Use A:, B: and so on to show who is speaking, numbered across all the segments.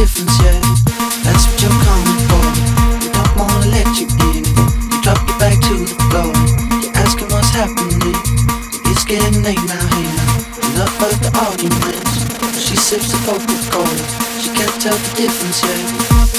A: difference, yeah. That's what you're coming for. You don't wanna let you in. You drop your back to the floor. You're asking what's happening. It's getting late now here. Enough of the arguments. She sips the Coca Cola. She can't tell the difference,
B: yeah.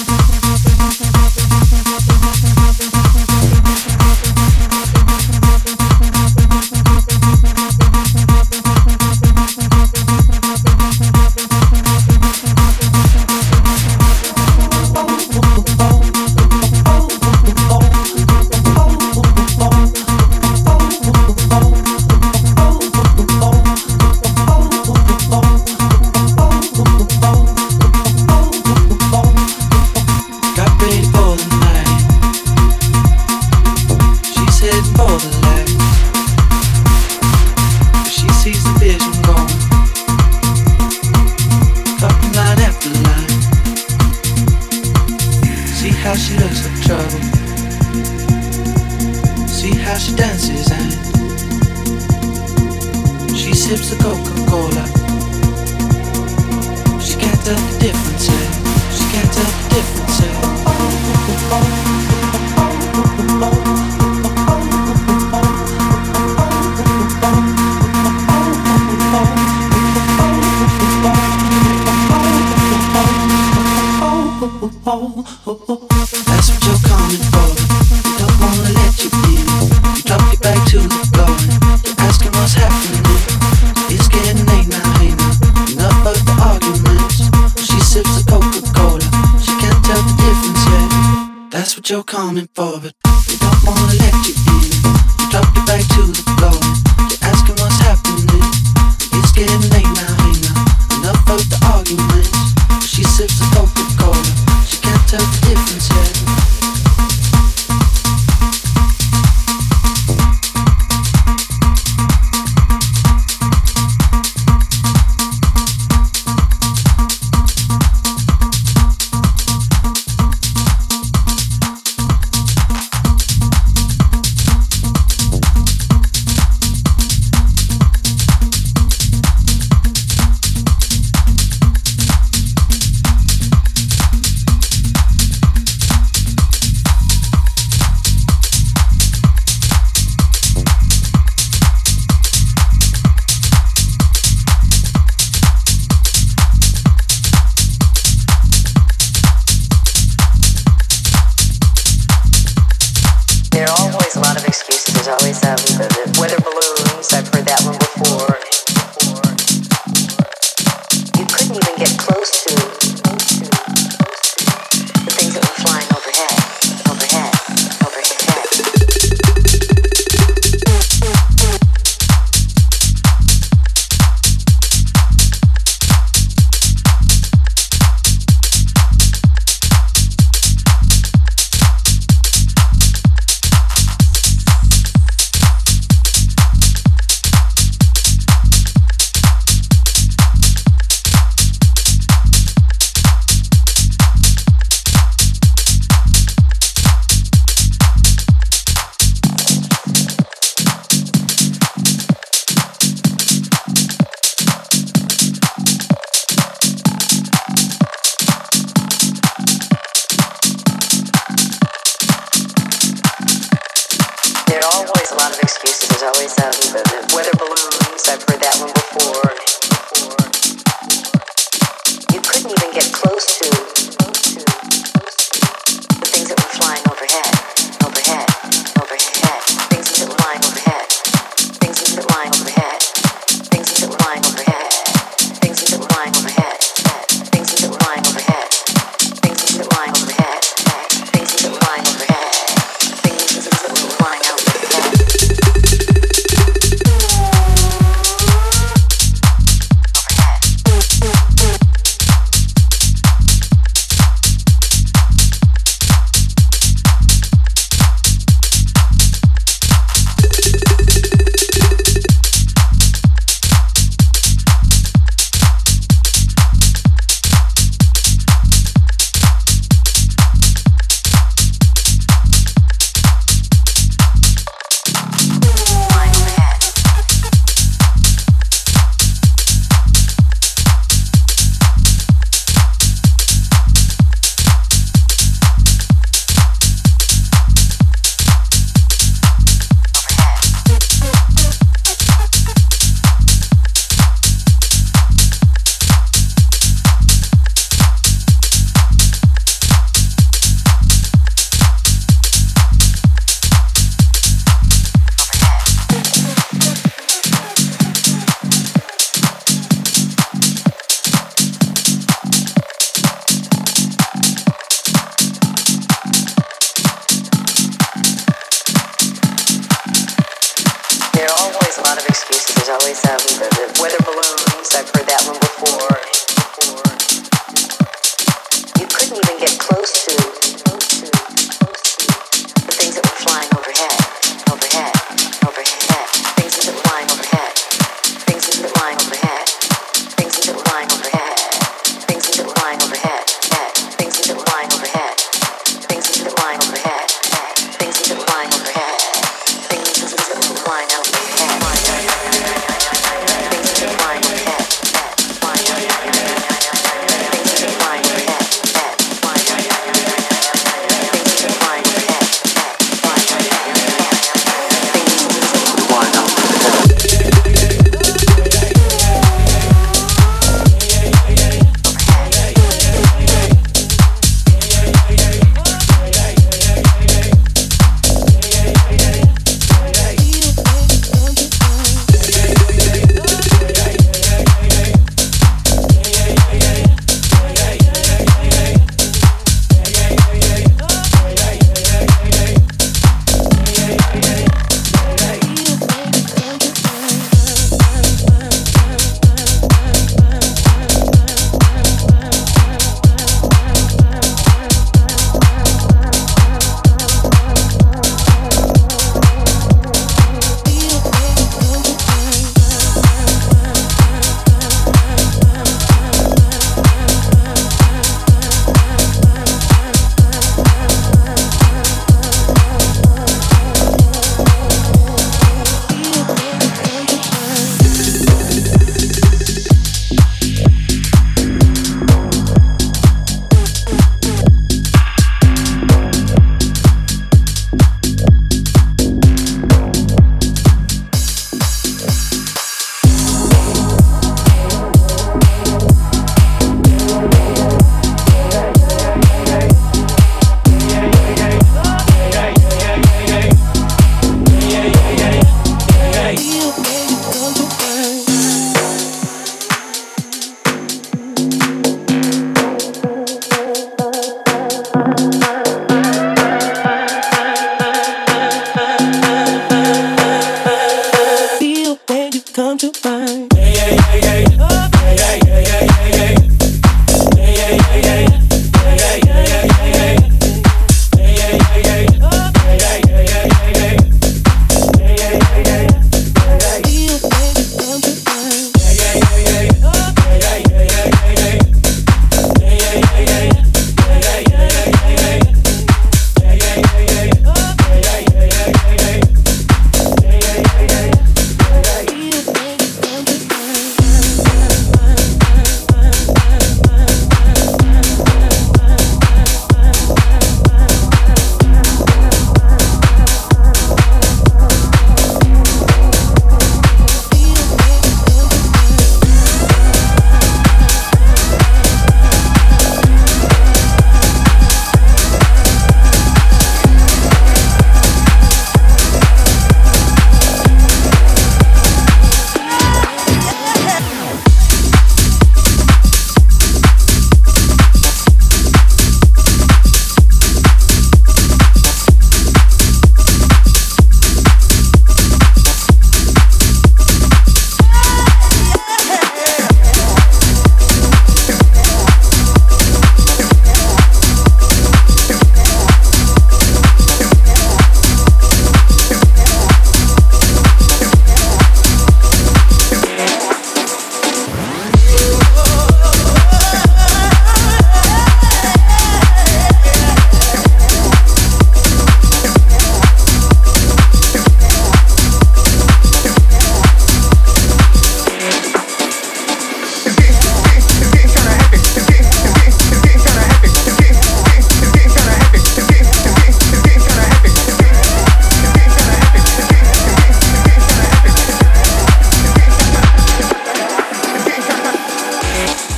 B: Bye.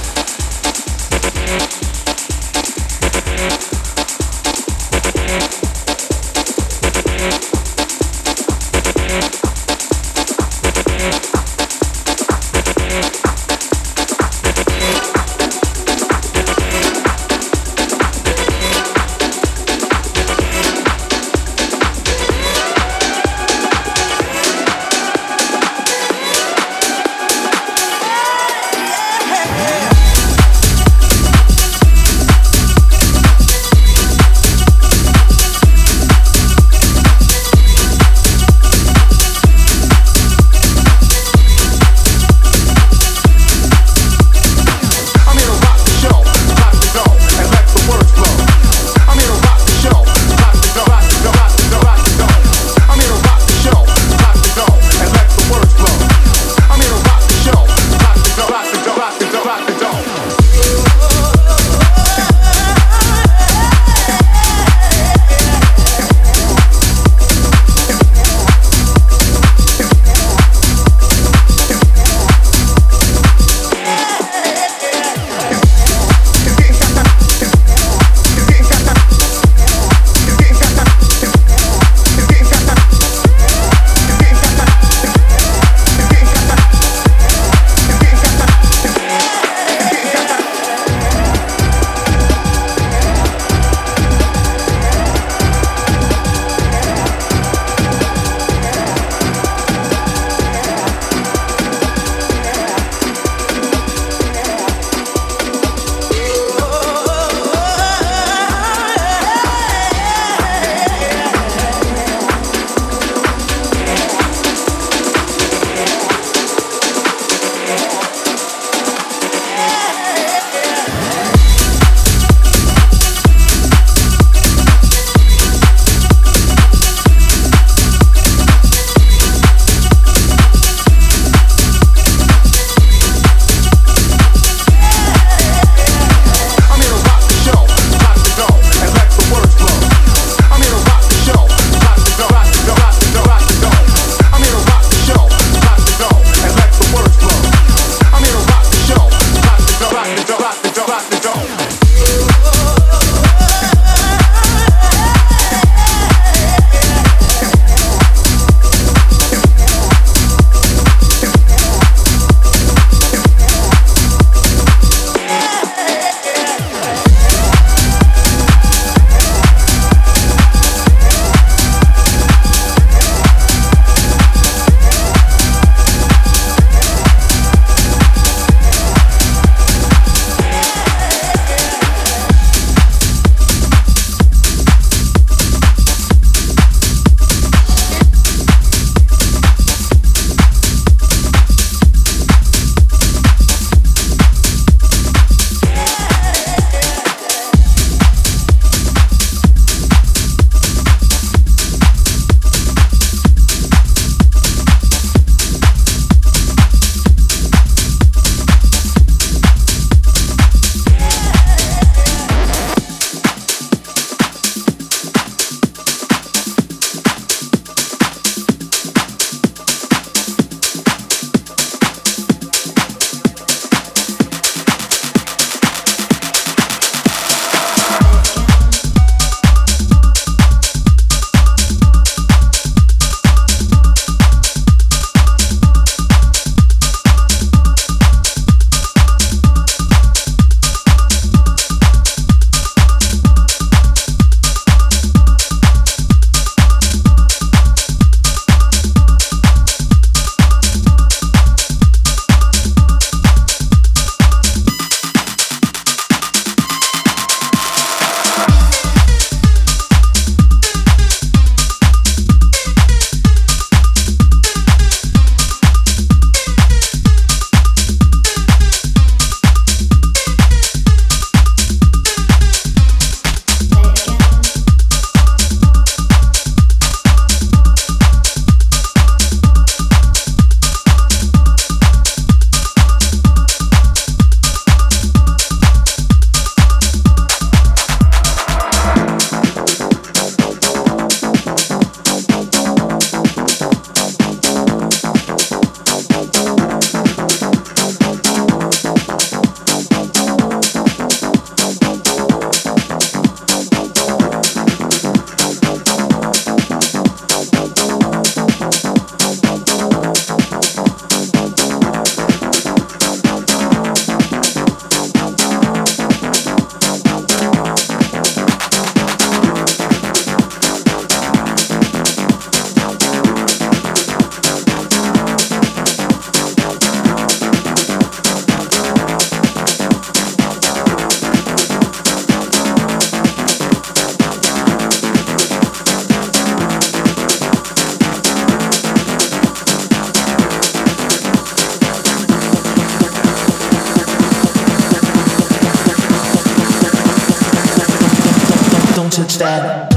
C: Touch that.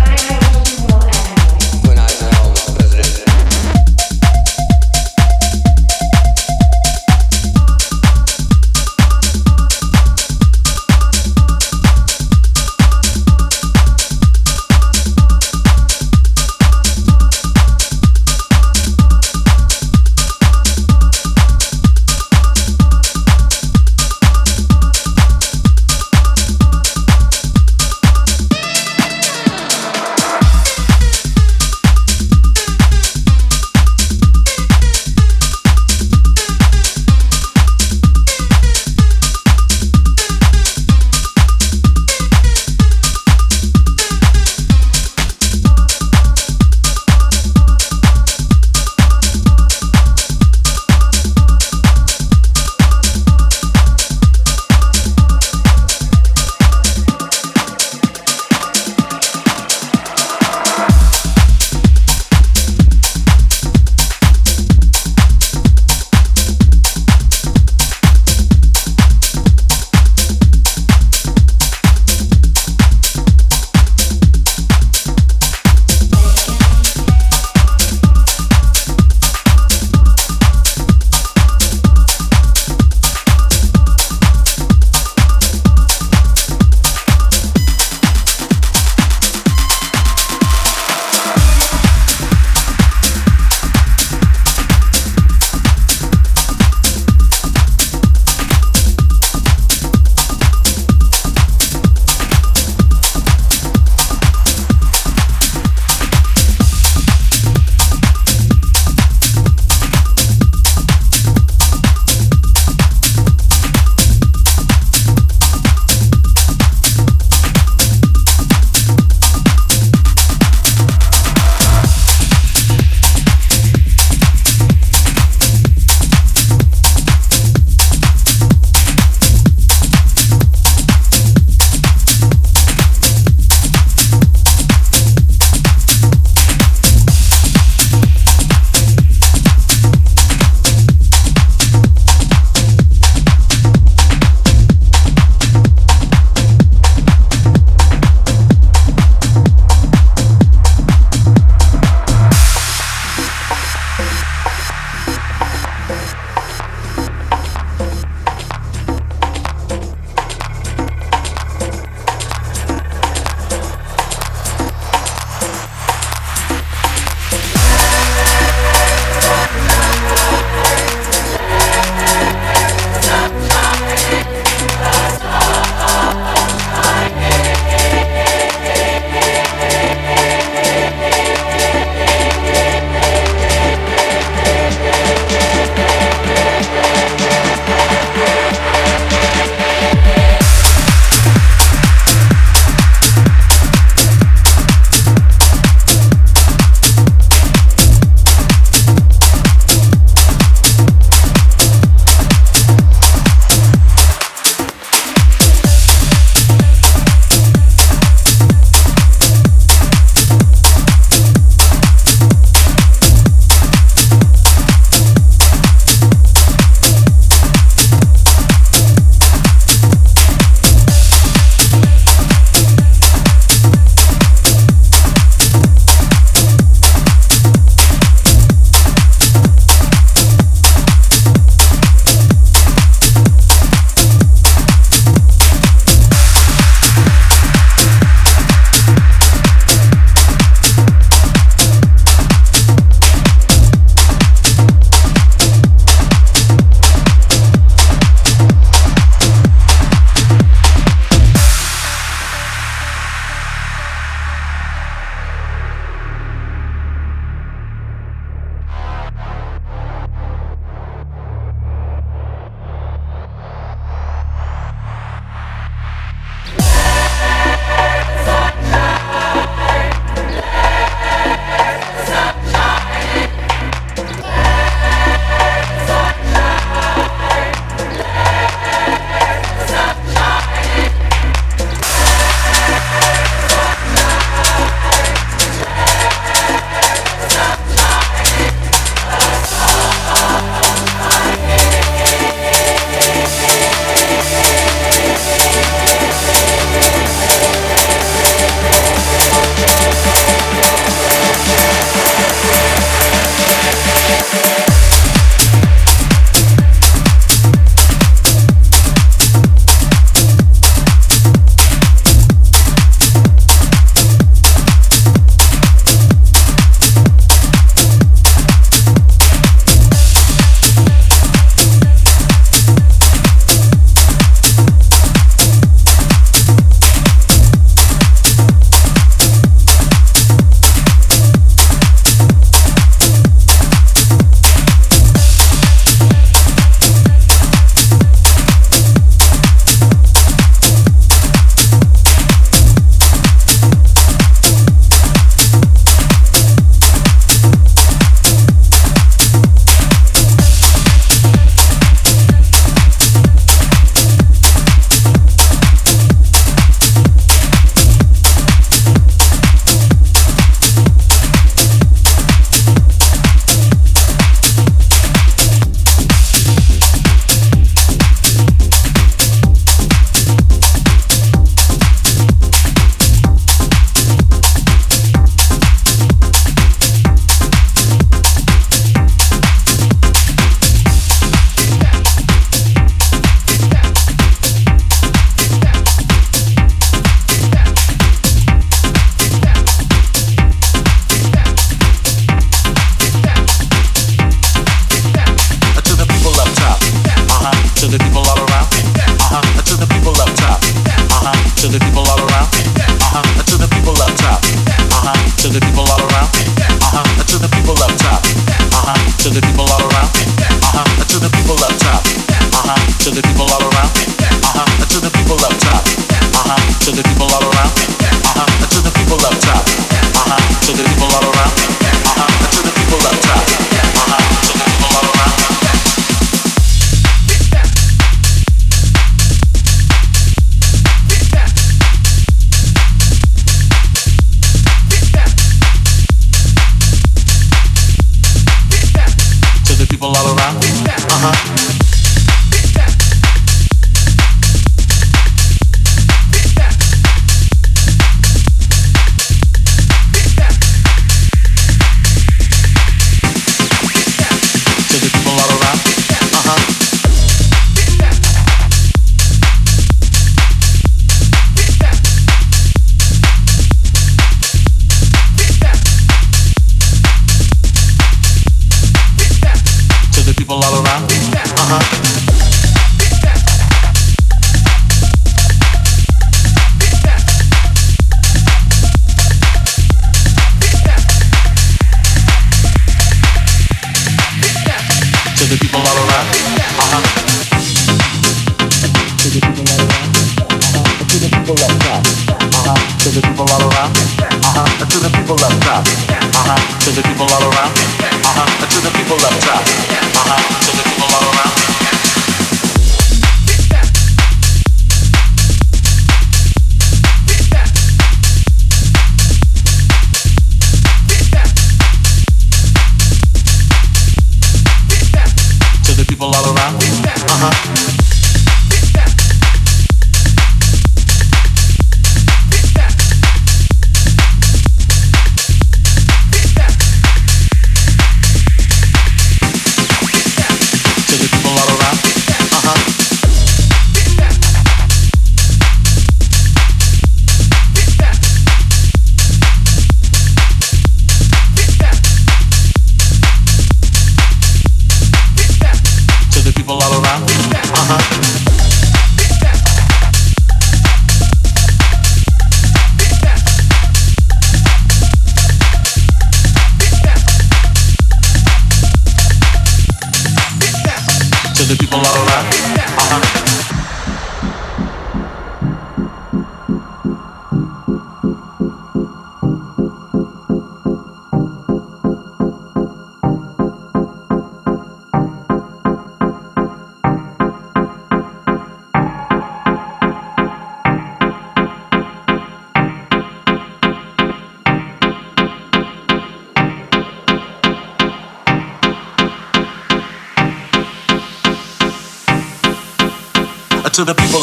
D: The people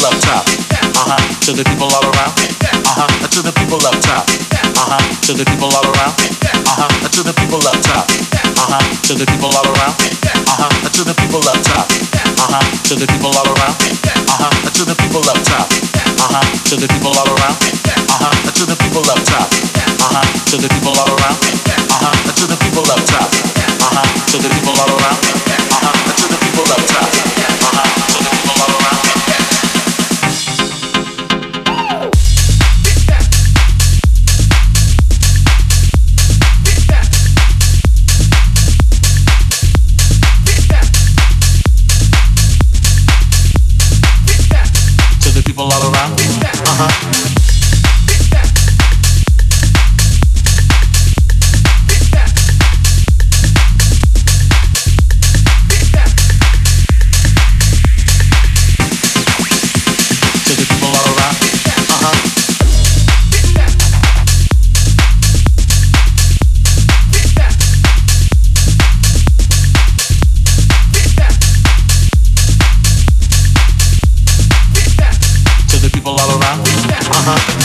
D: up top. Uh huh. To the people all around. Uh huh. To the people up top. Uh huh. To the people all around. Uh huh. To the people up top. Uh huh. To the people all around. Uh huh. To the people up top. Uh huh. To the people all around. Uh huh. To the people up top. Uh huh. To the people all around. Uh huh. To the people up top. Uh huh. To the people all around. Uh huh. To the people up top. Uh huh. To the people all around. Uh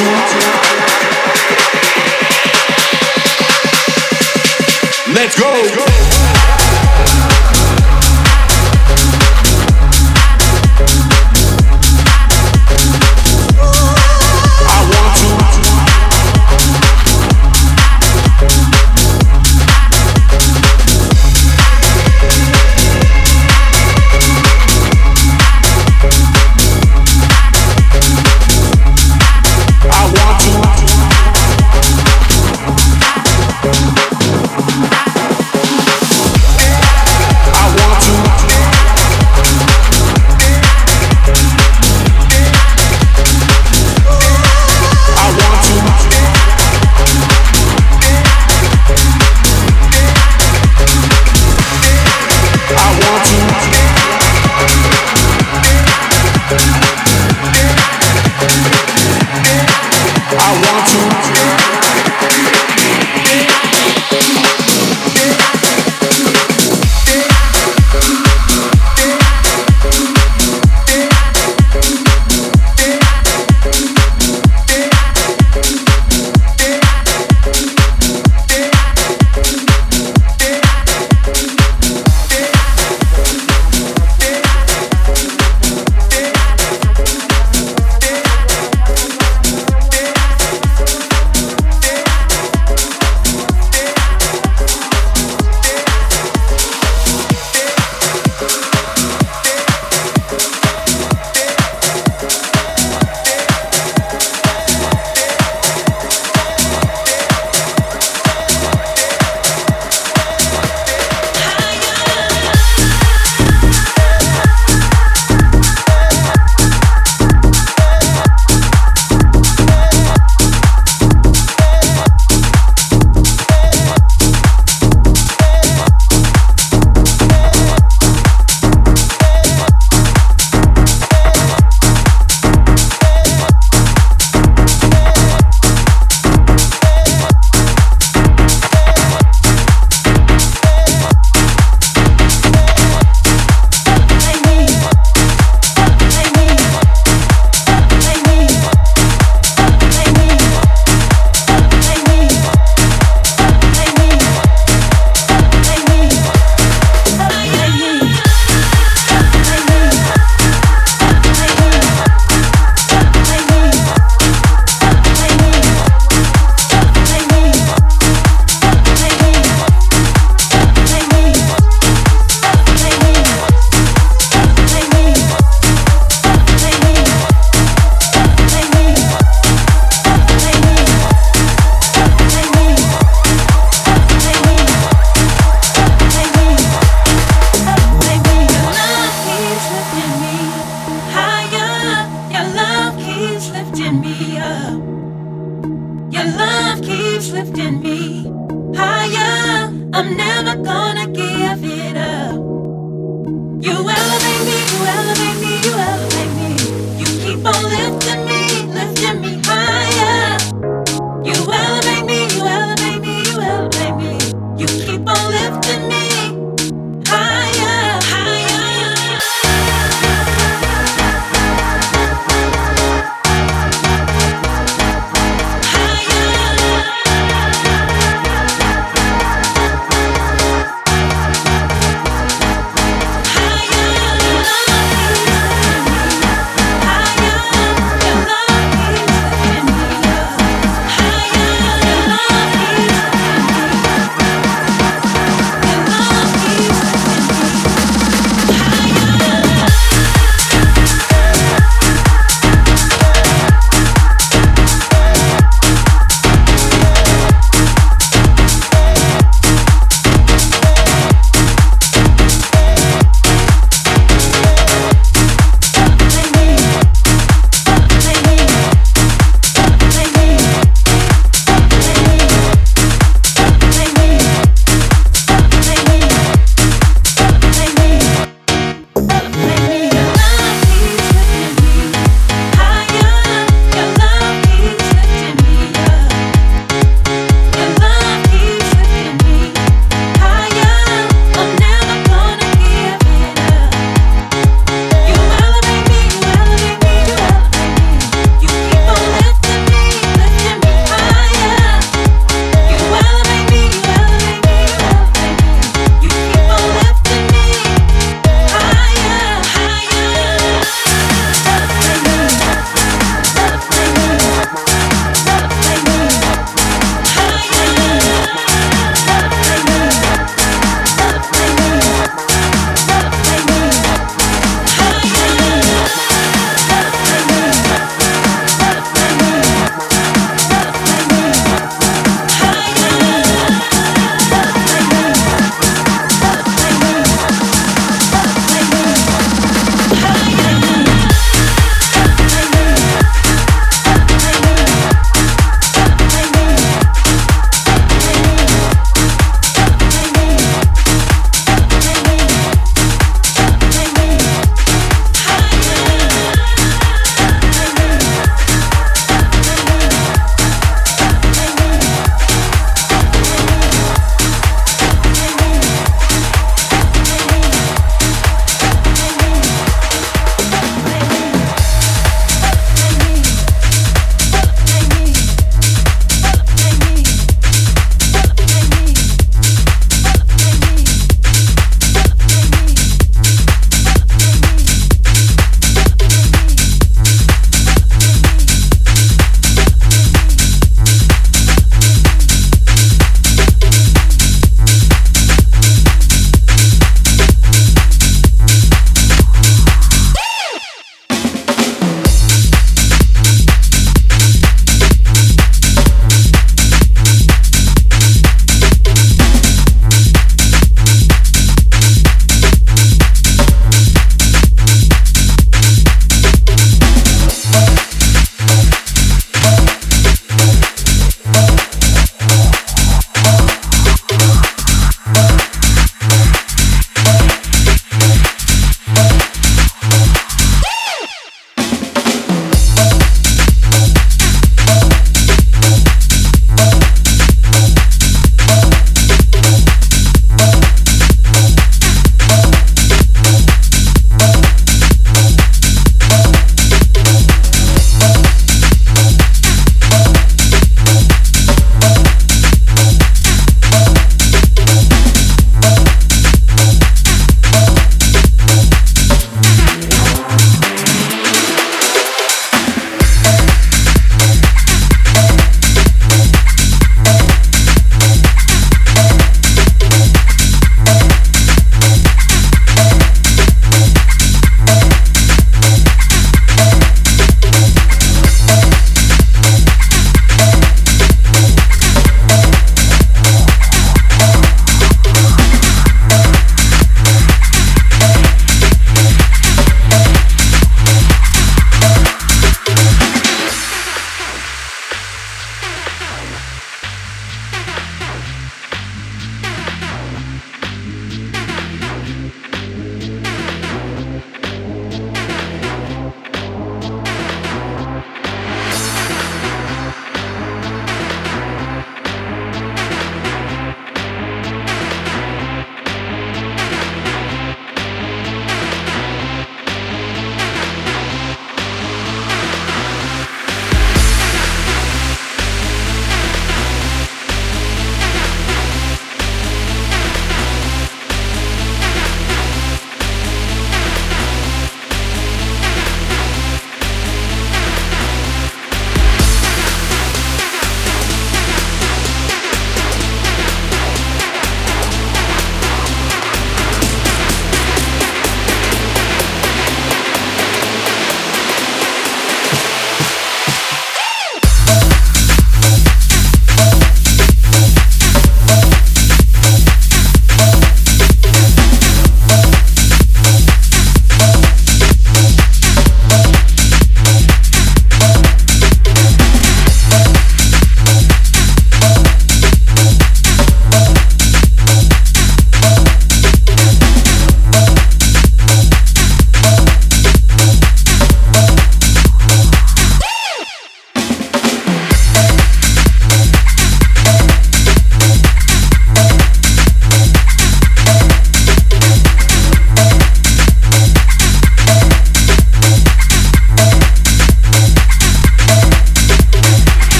D: Want to. Let's go.